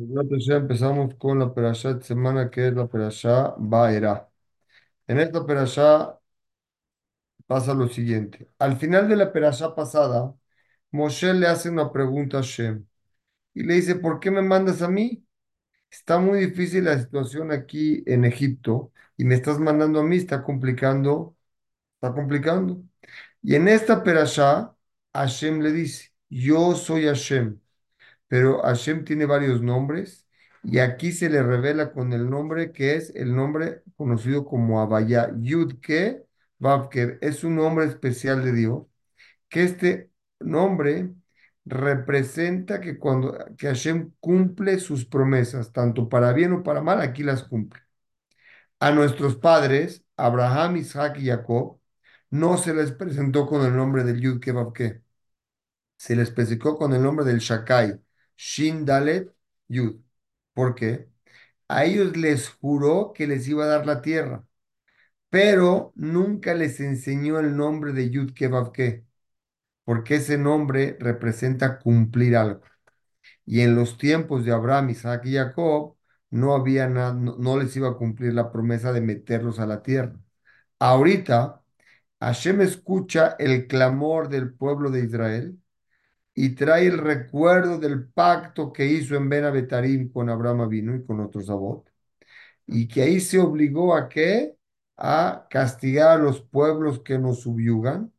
Nosotros ya empezamos con la perashá de semana que es la perashá Baera. En esta perashá pasa lo siguiente. Al final de la perashá pasada, Moshe le hace una pregunta a Shem y le dice, ¿por qué me mandas a mí? Está muy difícil la situación aquí en Egipto y me estás mandando a mí, está complicando, está complicando. Y en esta perashá, Hashem le dice, yo soy Hashem. Pero Hashem tiene varios nombres y aquí se le revela con el nombre que es el nombre conocido como Abaya, Yudke Vavke, es un nombre especial de Dios, que este nombre representa que cuando que Hashem cumple sus promesas, tanto para bien o para mal, aquí las cumple. A nuestros padres, Abraham, Isaac y Jacob, no se les presentó con el nombre del Yudke Vavke se le especificó con el nombre del Shakai, Shin Dalet Yud. ¿Por qué? A ellos les juró que les iba a dar la tierra, pero nunca les enseñó el nombre de Yud Kevavke, porque ese nombre representa cumplir algo. Y en los tiempos de Abraham, Isaac y Jacob, no había no, no les iba a cumplir la promesa de meterlos a la tierra. Ahorita, Hashem escucha el clamor del pueblo de Israel y trae el recuerdo del pacto que hizo en Ben Abetarim con Abraham Avinu y con otros Abot, y que ahí se obligó a qué? A castigar a los pueblos que nos subyugan,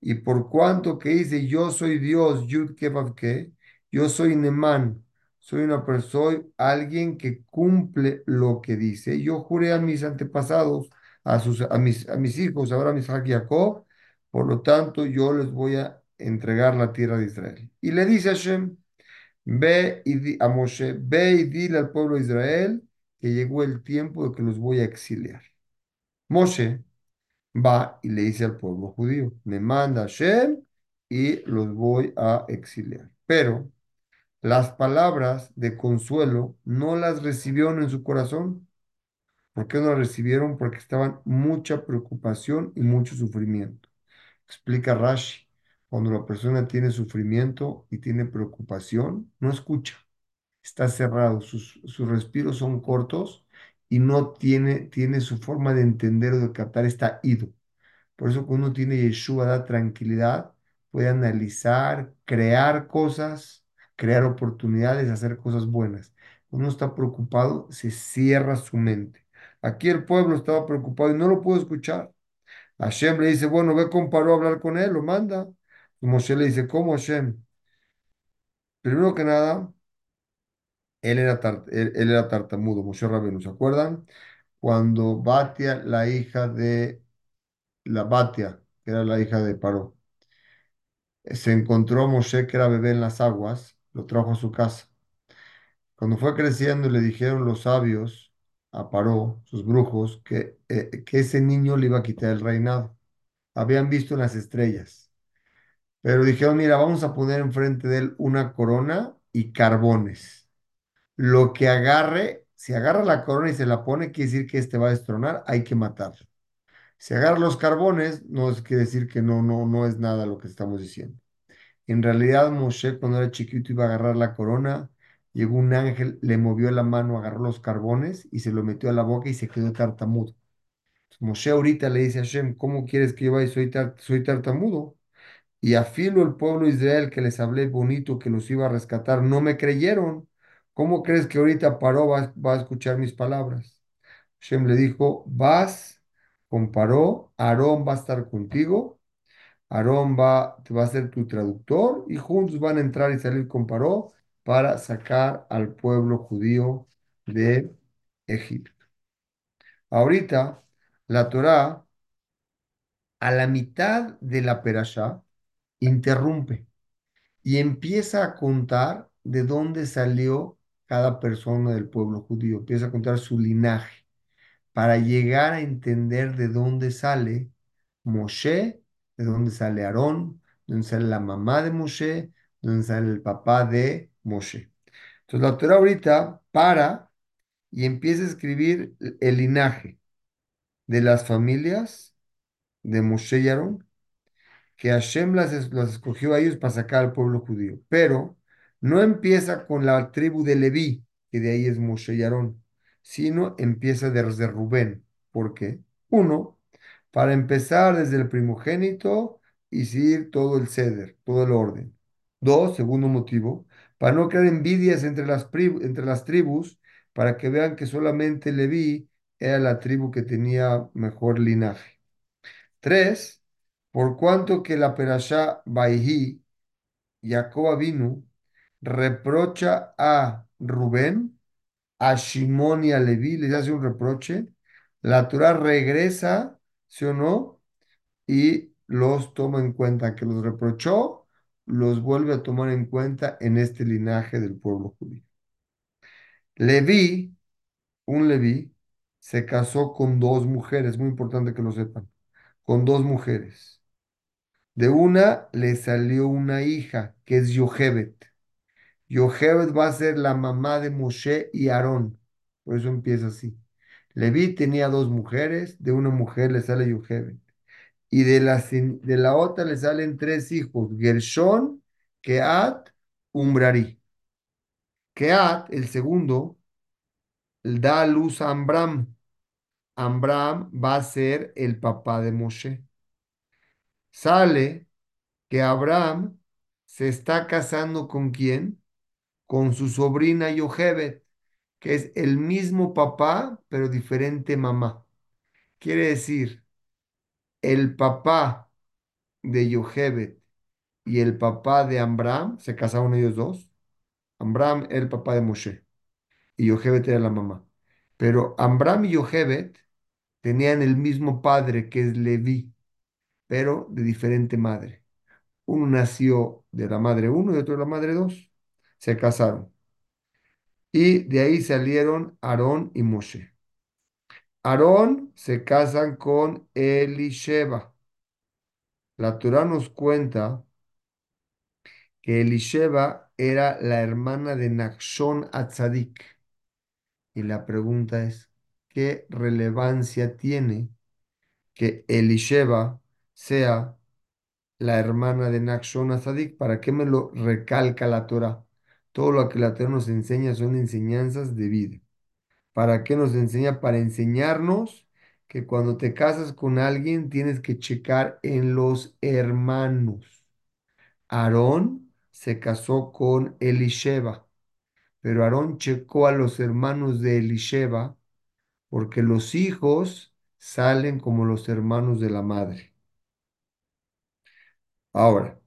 y por cuanto que dice, yo soy Dios, Yud Kevavke, yo soy Nemán, soy una persona, soy alguien que cumple lo que dice. Yo juré a mis antepasados, a, sus, a, mis, a mis hijos, ahora a mis Jacob, por lo tanto yo les voy a entregar la tierra de Israel. Y le dice a Hashem, ve y di, a Moshe, ve y dile al pueblo de Israel que llegó el tiempo de que los voy a exiliar. Moshe va y le dice al pueblo judío, me manda Hashem y los voy a exiliar. Pero las palabras de consuelo no las recibieron en su corazón. ¿Por qué no las recibieron? Porque estaban mucha preocupación y mucho sufrimiento. Explica Rashi, cuando la persona tiene sufrimiento y tiene preocupación, no escucha, está cerrado, sus, sus respiros son cortos y no tiene, tiene su forma de entender o de captar, está ido. Por eso cuando uno tiene Yeshua, da tranquilidad, puede analizar, crear cosas, crear oportunidades, hacer cosas buenas. Uno está preocupado, se cierra su mente. Aquí el pueblo estaba preocupado y no lo pudo escuchar. Hashem le dice, bueno, ve con Paró a hablar con él, lo manda. Y Moshe le dice, ¿cómo Hashem? Primero que nada, él era, tar- él, él era tartamudo, Moshe Rabbeinu, ¿se acuerdan? Cuando Batia, la hija de la Batia, que era la hija de Paró, se encontró a Moshe que era bebé en las aguas, lo trajo a su casa. Cuando fue creciendo, le dijeron los sabios a Paró, sus brujos, que, eh, que ese niño le iba a quitar el reinado. Habían visto en las estrellas. Pero dijeron, mira, vamos a poner enfrente de él una corona y carbones. Lo que agarre, si agarra la corona y se la pone, quiere decir que este va a destronar, hay que matarlo. Si agarra los carbones, no es quiere decir que no, no, no es nada lo que estamos diciendo. En realidad, Moshe, cuando era chiquito, iba a agarrar la corona, llegó un ángel, le movió la mano, agarró los carbones y se lo metió a la boca y se quedó tartamudo. Moshe ahorita le dice a Hashem, ¿cómo quieres que yo vaya? Soy, tar- soy tartamudo. Y a filo el pueblo de Israel que les hablé bonito, que los iba a rescatar, no me creyeron. ¿Cómo crees que ahorita Paró va, a escuchar mis palabras? Hashem le dijo, vas con Paró, Aarón va a estar contigo, Aarón va, va a ser tu traductor y juntos van a entrar y salir con Paró para sacar al pueblo judío de Egipto. Ahorita la Torá, a la mitad de la perashá, interrumpe. y empieza a contar de dónde salió cada persona del pueblo judío, empieza a contar su linaje para llegar a entender de dónde sale Moshe, de dónde sale Aarón, de dónde sale la mamá de Moshe, de dónde sale el papá de Moshe. Entonces la Torah ahorita para y empieza a escribir el linaje de las familias de Moshe y Aarón que Hashem las, es- las escogió a ellos para sacar al pueblo judío, pero no empieza con la tribu de Leví, que de ahí es Moshe y Aarón, sino empieza desde Rubén. ¿Por qué? Uno, para empezar desde el primogénito y seguir todo el ceder, todo el orden. Dos, segundo motivo, para no crear envidias entre las, entre las tribus, para que vean que solamente Leví era la tribu que tenía mejor linaje. Tres, por cuanto que la perashá Baihi, Jacob vino, reprocha a Rubén, a Shimón y a Leví, les hace un reproche, la Torah regresa, ¿sí o no? Y los toma en cuenta, que los reprochó, los vuelve a tomar en cuenta en este linaje del pueblo judío. Leví, un Leví, se casó con dos mujeres, muy importante que lo sepan, con dos mujeres. De una le salió una hija, que es Yochebed. Yochebed va a ser la mamá de Moshe y Aarón. Por eso empieza así. Leví tenía dos mujeres, de una mujer le sale Yochebed. Y de la, de la otra le salen tres hijos, Gershón, Keat, Umbrari. Keat, el segundo, da a luz a Ambram. Ambram va a ser el papá de Moshe. Sale que Abraham se está casando con quién? Con su sobrina Yochebed, que es el mismo papá, pero diferente mamá. Quiere decir, el papá de Yochebed y el papá de Abraham se casaron ellos dos. Abraham era el papá de Moshe y Yochebed era la mamá. Pero Abraham y Yochebed tenían el mismo padre que es Leví, pero de diferente madre. Uno nació de la madre uno y otro de la madre dos. Se casaron. Y de ahí salieron Aarón y Moshe. Aarón se casan con Elisheba. La Torah nos cuenta que Elisheba era la hermana de Nachshon Atzadik. Y la pregunta es, ¿qué relevancia tiene que Elisheba sea la hermana de Nachshon Atzadik? ¿Para qué me lo recalca la Torah? Todo lo que la Torah nos enseña son enseñanzas de vida. ¿Para qué nos enseña? Para enseñarnos que cuando te casas con alguien tienes que checar en los hermanos. Aarón se casó con Elisheba, pero Aarón checó a los hermanos de Elisheba porque los hijos salen como los hermanos de la madre. Ahora,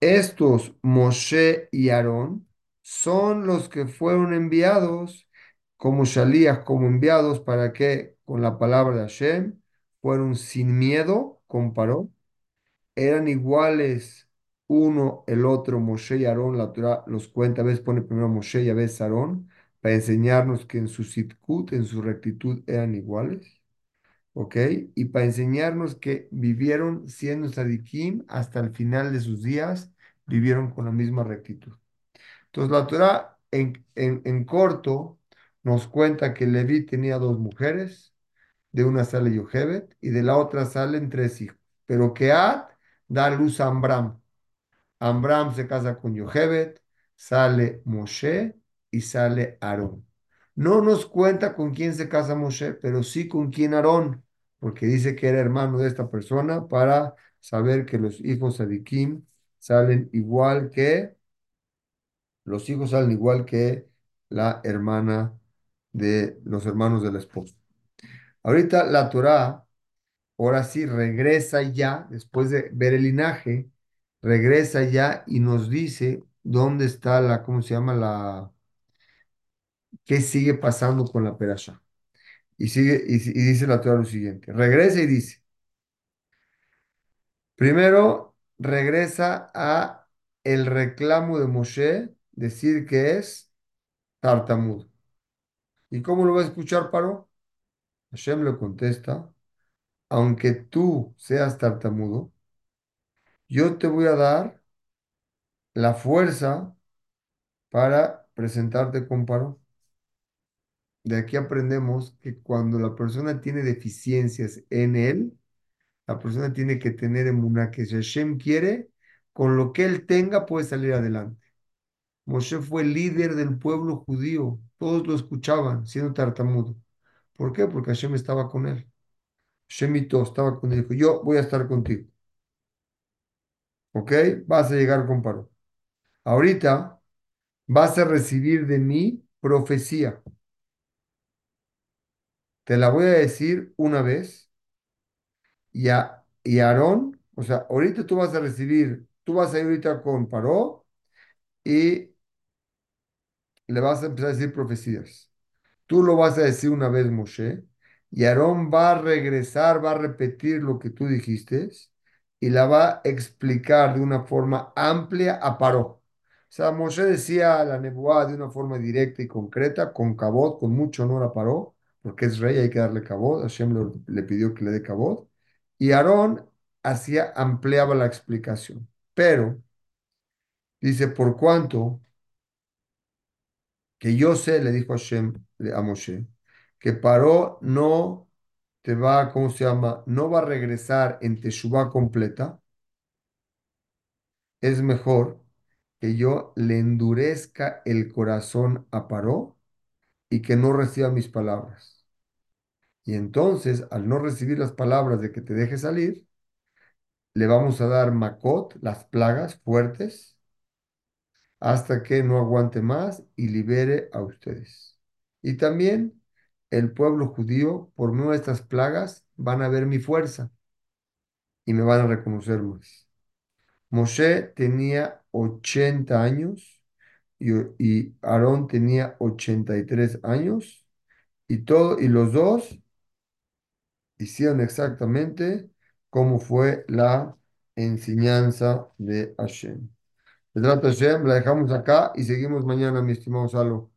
estos Moshe y Aarón son los que fueron enviados como Shalías, como enviados para que con la palabra de Hashem fueron sin miedo, comparó, eran iguales uno el otro, Moshe y Aarón, la Torah los cuenta, a veces pone primero Moshe y a veces Aarón, para enseñarnos que en su sitkut, en su rectitud, eran iguales. ¿Ok? Y para enseñarnos que vivieron siendo sadiquín hasta el final de sus días, vivieron con la misma rectitud. Entonces la Torah en, en, en corto nos cuenta que Leví tenía dos mujeres, de una sale Yochebed y de la otra salen tres hijos, pero Keat da luz a Ambram. Ambram se casa con Yochebed, sale Moshe y sale Aarón. No nos cuenta con quién se casa Moshe, pero sí con quién Aarón, porque dice que era hermano de esta persona para saber que los hijos Sadikim salen igual que, los hijos salen igual que la hermana de los hermanos del esposo. Ahorita la Torah, ahora sí, regresa ya, después de ver el linaje, regresa ya y nos dice dónde está la, ¿cómo se llama? La, qué sigue pasando con la perasha. Y, sigue, y, dice la Torah lo siguiente, regresa y dice, primero regresa a el reclamo de Moshe, decir que es tartamudo. ¿Y cómo lo va a escuchar, Paro? Hashem le contesta, aunque tú seas tartamudo, yo te voy a dar la fuerza para presentarte con Paro. De aquí aprendemos que cuando la persona tiene deficiencias en él, la persona tiene que tener emuná que si Hashem quiere, con lo que él tenga puede salir adelante. Moshe fue líder del pueblo judío. Todos lo escuchaban, siendo tartamudo. ¿Por qué? Porque Hashem estaba con él. Hashem estaba con él. Dijo, yo voy a estar contigo. ¿Ok? Vas a llegar con paro. Ahorita vas a recibir de mí profecía. Te la voy a decir una vez. Y, a, y Aarón, o sea, ahorita tú vas a recibir, tú vas a ir ahorita con Paró y le vas a empezar a decir profecías. Tú lo vas a decir una vez, Moshe, y Aarón va a regresar, va a repetir lo que tú dijiste y la va a explicar de una forma amplia a Paró. O sea, Moshe decía la nebuá de una forma directa y concreta, con cabot, con mucho honor a Paró, porque es rey, hay que darle cabot. Hashem le pidió que le dé cabot. Y Aarón hacía, ampliaba la explicación. Pero, dice, por cuanto que yo sé, le dijo Hashem a Moshe, que Paró no te va, ¿cómo se llama? No va a regresar en Teshuvah completa. Es mejor que yo le endurezca el corazón a Paró y que no reciba mis palabras. Y entonces, al no recibir las palabras de que te deje salir, le vamos a dar Makot, las plagas fuertes, hasta que no aguante más y libere a ustedes. Y también el pueblo judío, por medio de estas plagas, van a ver mi fuerza y me van a reconocer más. Moshe tenía 80 años y, y Aarón tenía 83 años y, todo, y los dos hicieron exactamente como fue la enseñanza de Hashem. Bedrat Hashem, la dejamos acá y seguimos mañana, mi estimado Salo.